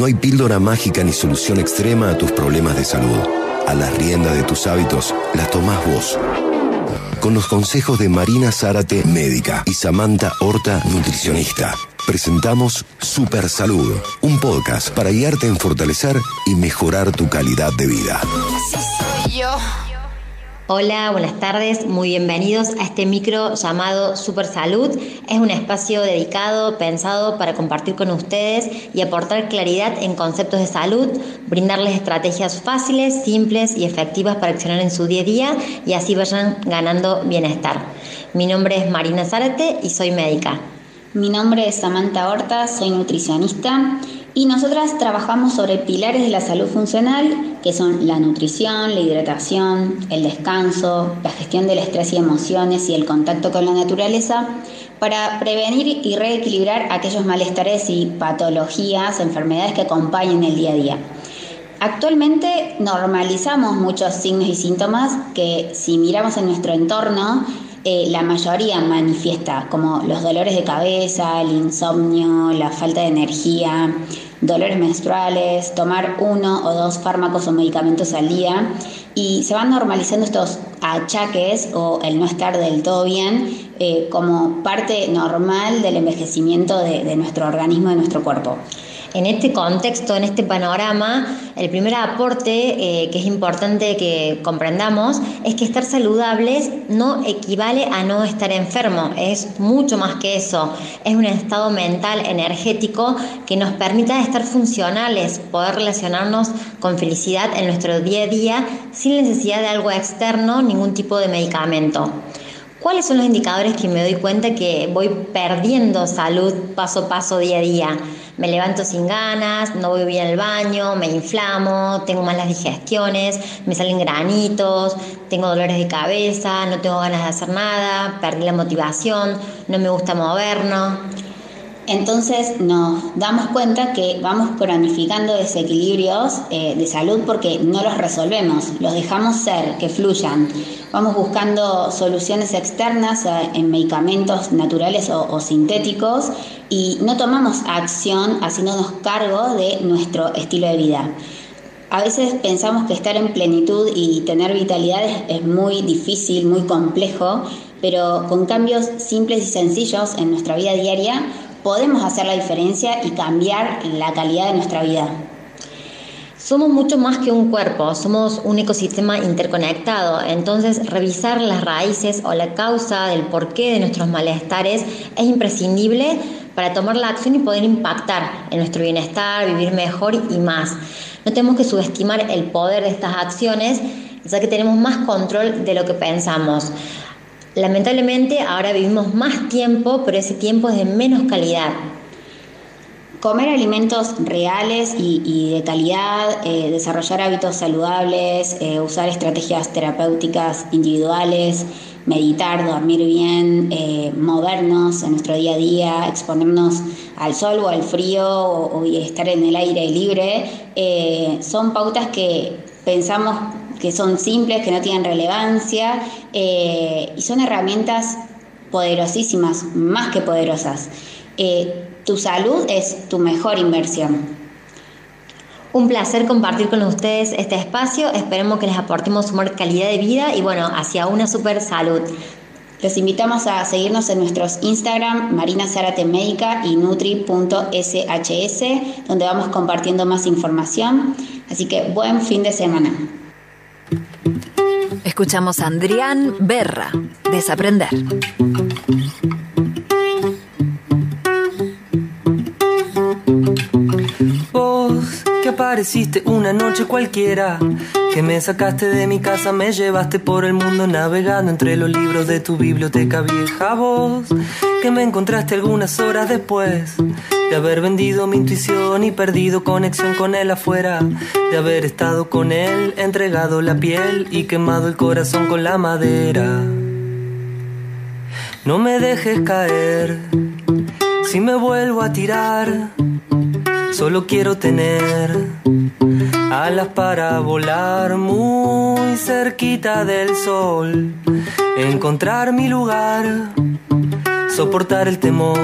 No hay píldora mágica ni solución extrema a tus problemas de salud. A las riendas de tus hábitos las tomás vos. Con los consejos de Marina Zárate, médica, y Samantha Horta, nutricionista, presentamos Super Salud, un podcast para guiarte en fortalecer y mejorar tu calidad de vida. Así soy yo. Hola, buenas tardes, muy bienvenidos a este micro llamado Super Salud. Es un espacio dedicado, pensado para compartir con ustedes y aportar claridad en conceptos de salud, brindarles estrategias fáciles, simples y efectivas para accionar en su día a día y así vayan ganando bienestar. Mi nombre es Marina Zárate y soy médica. Mi nombre es Samantha Horta, soy nutricionista y nosotras trabajamos sobre pilares de la salud funcional, que son la nutrición, la hidratación, el descanso, la gestión del estrés y emociones y el contacto con la naturaleza, para prevenir y reequilibrar aquellos malestares y patologías, enfermedades que acompañan el día a día. Actualmente normalizamos muchos signos y síntomas que si miramos en nuestro entorno, eh, la mayoría manifiesta, como los dolores de cabeza, el insomnio, la falta de energía, dolores menstruales, tomar uno o dos fármacos o medicamentos al día y se van normalizando estos achaques o el no estar del todo bien eh, como parte normal del envejecimiento de nuestro organismo, de nuestro cuerpo. En este contexto, en este panorama, el primer aporte eh, que es importante que comprendamos es que estar saludables no equivale a no estar enfermo, es mucho más que eso, es un estado mental, energético que nos permita estar funcionales, poder relacionarnos con felicidad en nuestro día a día sin necesidad de algo externo, ningún tipo de medicamento. ¿Cuáles son los indicadores que me doy cuenta que voy perdiendo salud paso a paso, día a día? Me levanto sin ganas, no voy bien al baño, me inflamo, tengo malas digestiones, me salen granitos, tengo dolores de cabeza, no tengo ganas de hacer nada, perdí la motivación, no me gusta movernos. Entonces nos damos cuenta que vamos cronificando desequilibrios eh, de salud porque no los resolvemos, los dejamos ser, que fluyan. Vamos buscando soluciones externas eh, en medicamentos naturales o, sintéticos y no tomamos acción haciéndonos cargo de nuestro estilo de vida. A veces pensamos que estar en plenitud y tener vitalidad es muy difícil, muy complejo, pero con cambios simples y sencillos en nuestra vida diaria podemos hacer la diferencia y cambiar la calidad de nuestra vida. Somos mucho más que un cuerpo, somos un ecosistema interconectado, entonces revisar las raíces o la causa del porqué de nuestros malestares es imprescindible para tomar la acción y poder impactar en nuestro bienestar, vivir mejor y más. No tenemos que subestimar el poder de estas acciones, ya que tenemos más control de lo que pensamos. Lamentablemente ahora vivimos más tiempo, pero ese tiempo es de menos calidad. Comer alimentos reales y, de calidad, eh, desarrollar hábitos saludables, eh, usar estrategias terapéuticas individuales, meditar, dormir bien, eh, movernos en nuestro día a día, exponernos al sol o al frío o estar en el aire libre, son pautas que pensamos que son simples, que no tienen relevancia eh, y son herramientas poderosísimas, más que poderosas. Eh, tu salud es tu mejor inversión. Un placer compartir con ustedes este espacio. Esperemos que les aportemos una calidad de vida y bueno, hacia una super salud. Los invitamos a seguirnos en nuestros Instagram, Marina Zárate Médica y Nutri.shs, donde vamos compartiendo más información. Así que buen fin de semana. Escuchamos a Andrián Berra, Desaprender. Vos que apareciste una noche cualquiera, que me sacaste de mi casa, me llevaste por el mundo navegando entre los libros de tu biblioteca vieja. Vos que me encontraste algunas horas después de haber vendido mi intuición y perdido conexión con él afuera, de haber estado con él, entregado la piel y quemado el corazón con la madera. No me dejes caer, si me vuelvo a tirar, solo quiero tener alas para volar muy cerquita del sol, encontrar mi lugar, soportar el temor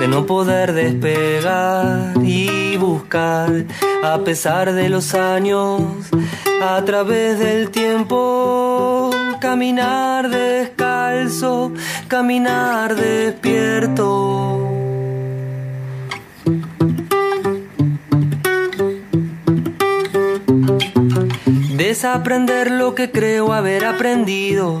de no poder despegar y buscar a pesar de los años, a través del tiempo, caminar descalzo, caminar despierto. Desaprender lo que creo haber aprendido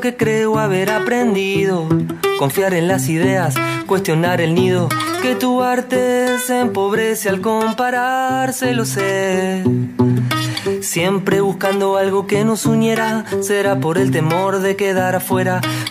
que creo haber aprendido. Confiar en las ideas, cuestionar el nido. Que tu arte se empobrece al compararse, lo sé. Siempre buscando algo que nos uniera, será por el temor de quedar afuera.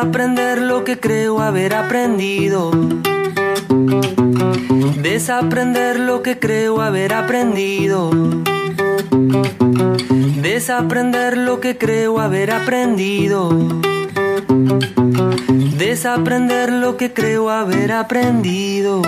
Desaprender lo que creo haber aprendido. Desaprender lo que creo haber aprendido. Desaprender lo que creo haber aprendido. Desaprender lo que creo haber aprendido.